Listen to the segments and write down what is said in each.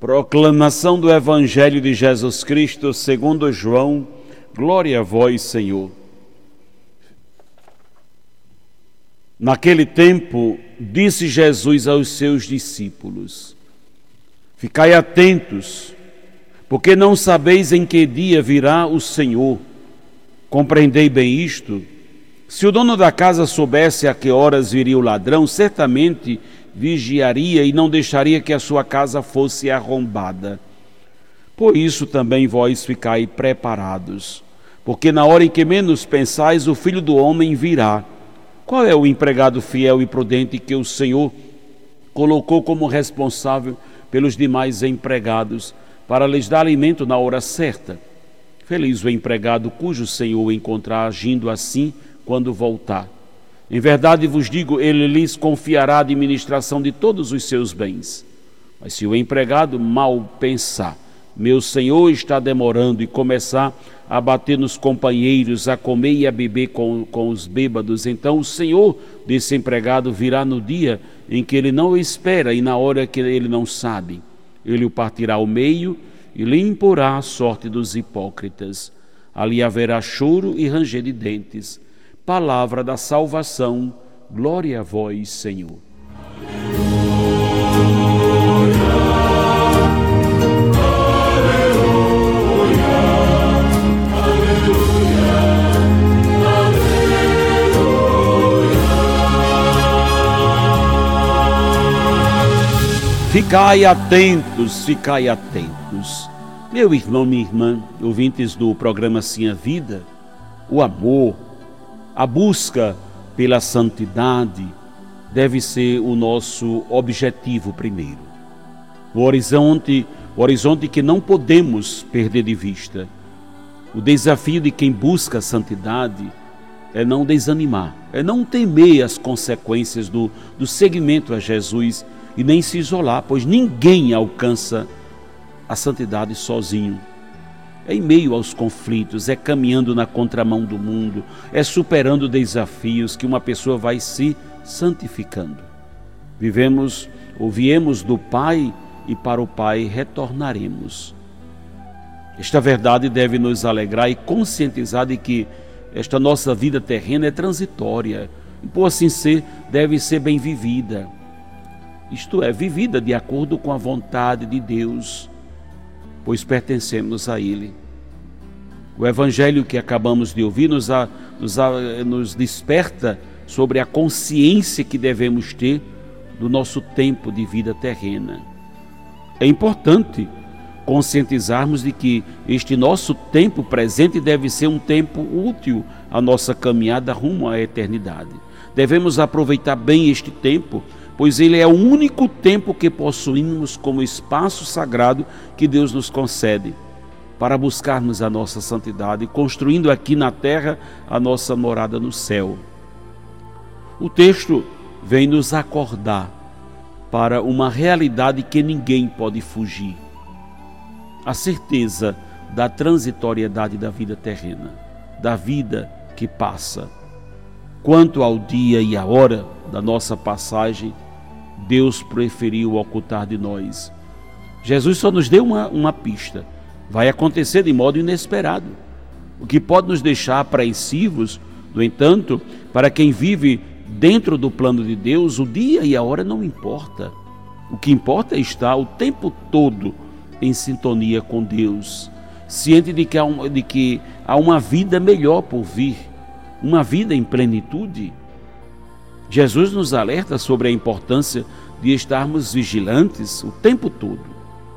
Proclamação do Evangelho de Jesus Cristo segundo João. Glória a vós, Senhor. Naquele tempo, disse Jesus aos seus discípulos: Ficai atentos, porque não sabeis em que dia virá o Senhor. Compreendei bem isto? Se o dono da casa soubesse a que horas viria o ladrão, certamente vigiaria e não deixaria que a sua casa fosse arrombada. Por isso também vós ficai preparados, porque na hora em que menos pensais, o filho do homem virá. Qual é o empregado fiel e prudente que o Senhor colocou como responsável pelos demais empregados, para lhes dar alimento na hora certa? Feliz o empregado cujo Senhor encontrar agindo assim quando voltar. Em verdade vos digo, ele lhes confiará a administração de todos os seus bens. Mas se o empregado mal pensar, meu senhor está demorando e começar a bater nos companheiros, a comer e a beber com, com os bêbados, então o senhor desse empregado virá no dia em que ele não espera e na hora que ele não sabe. Ele o partirá ao meio e lhe imporá a sorte dos hipócritas. Ali haverá choro e ranger de dentes palavra da salvação. Glória a vós, Senhor. Ficai atentos, ficai atentos. Meu irmão, minha irmã, ouvintes do programa Sim a Vida, o amor, a busca pela santidade deve ser o nosso objetivo primeiro. O horizonte, o horizonte que não podemos perder de vista. O desafio de quem busca a santidade é não desanimar, é não temer as consequências do, do seguimento a Jesus e nem se isolar, pois ninguém alcança a santidade sozinho é em meio aos conflitos, é caminhando na contramão do mundo, é superando desafios que uma pessoa vai se santificando. Vivemos ou viemos do Pai e para o Pai retornaremos. Esta verdade deve nos alegrar e conscientizar de que esta nossa vida terrena é transitória e, por assim ser, deve ser bem vivida. Isto é, vivida de acordo com a vontade de Deus pois pertencemos a Ele. O Evangelho que acabamos de ouvir nos, a, nos, a, nos desperta sobre a consciência que devemos ter do nosso tempo de vida terrena. É importante conscientizarmos de que este nosso tempo presente deve ser um tempo útil à nossa caminhada rumo à eternidade. Devemos aproveitar bem este tempo pois ele é o único tempo que possuímos como espaço sagrado que Deus nos concede para buscarmos a nossa santidade, construindo aqui na terra a nossa morada no céu. O texto vem nos acordar para uma realidade que ninguém pode fugir. A certeza da transitoriedade da vida terrena, da vida que passa. Quanto ao dia e a hora da nossa passagem, Deus preferiu ocultar de nós. Jesus só nos deu uma, uma pista. Vai acontecer de modo inesperado. O que pode nos deixar apreensivos, no entanto, para quem vive dentro do plano de Deus, o dia e a hora não importa. O que importa é estar o tempo todo em sintonia com Deus, ciente de que há, um, de que há uma vida melhor por vir, uma vida em plenitude. Jesus nos alerta sobre a importância de estarmos vigilantes o tempo todo,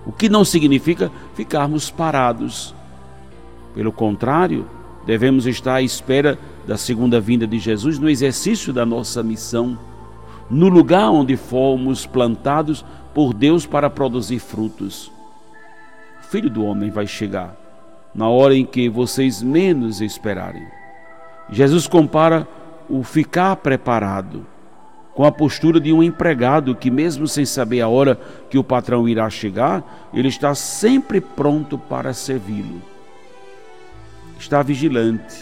o que não significa ficarmos parados. Pelo contrário, devemos estar à espera da segunda vinda de Jesus no exercício da nossa missão, no lugar onde fomos plantados por Deus para produzir frutos. O Filho do Homem vai chegar na hora em que vocês menos esperarem. Jesus compara o ficar preparado com a postura de um empregado que, mesmo sem saber a hora que o patrão irá chegar, ele está sempre pronto para servi-lo. Está vigilante,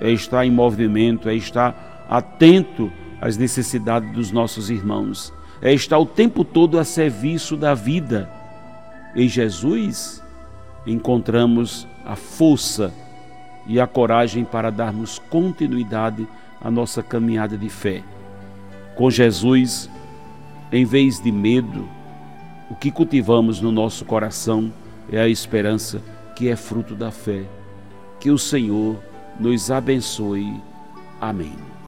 é estar em movimento, é estar atento às necessidades dos nossos irmãos, é estar o tempo todo a serviço da vida. Em Jesus encontramos a força e a coragem para darmos continuidade à nossa caminhada de fé. Com Jesus, em vez de medo, o que cultivamos no nosso coração é a esperança que é fruto da fé. Que o Senhor nos abençoe. Amém.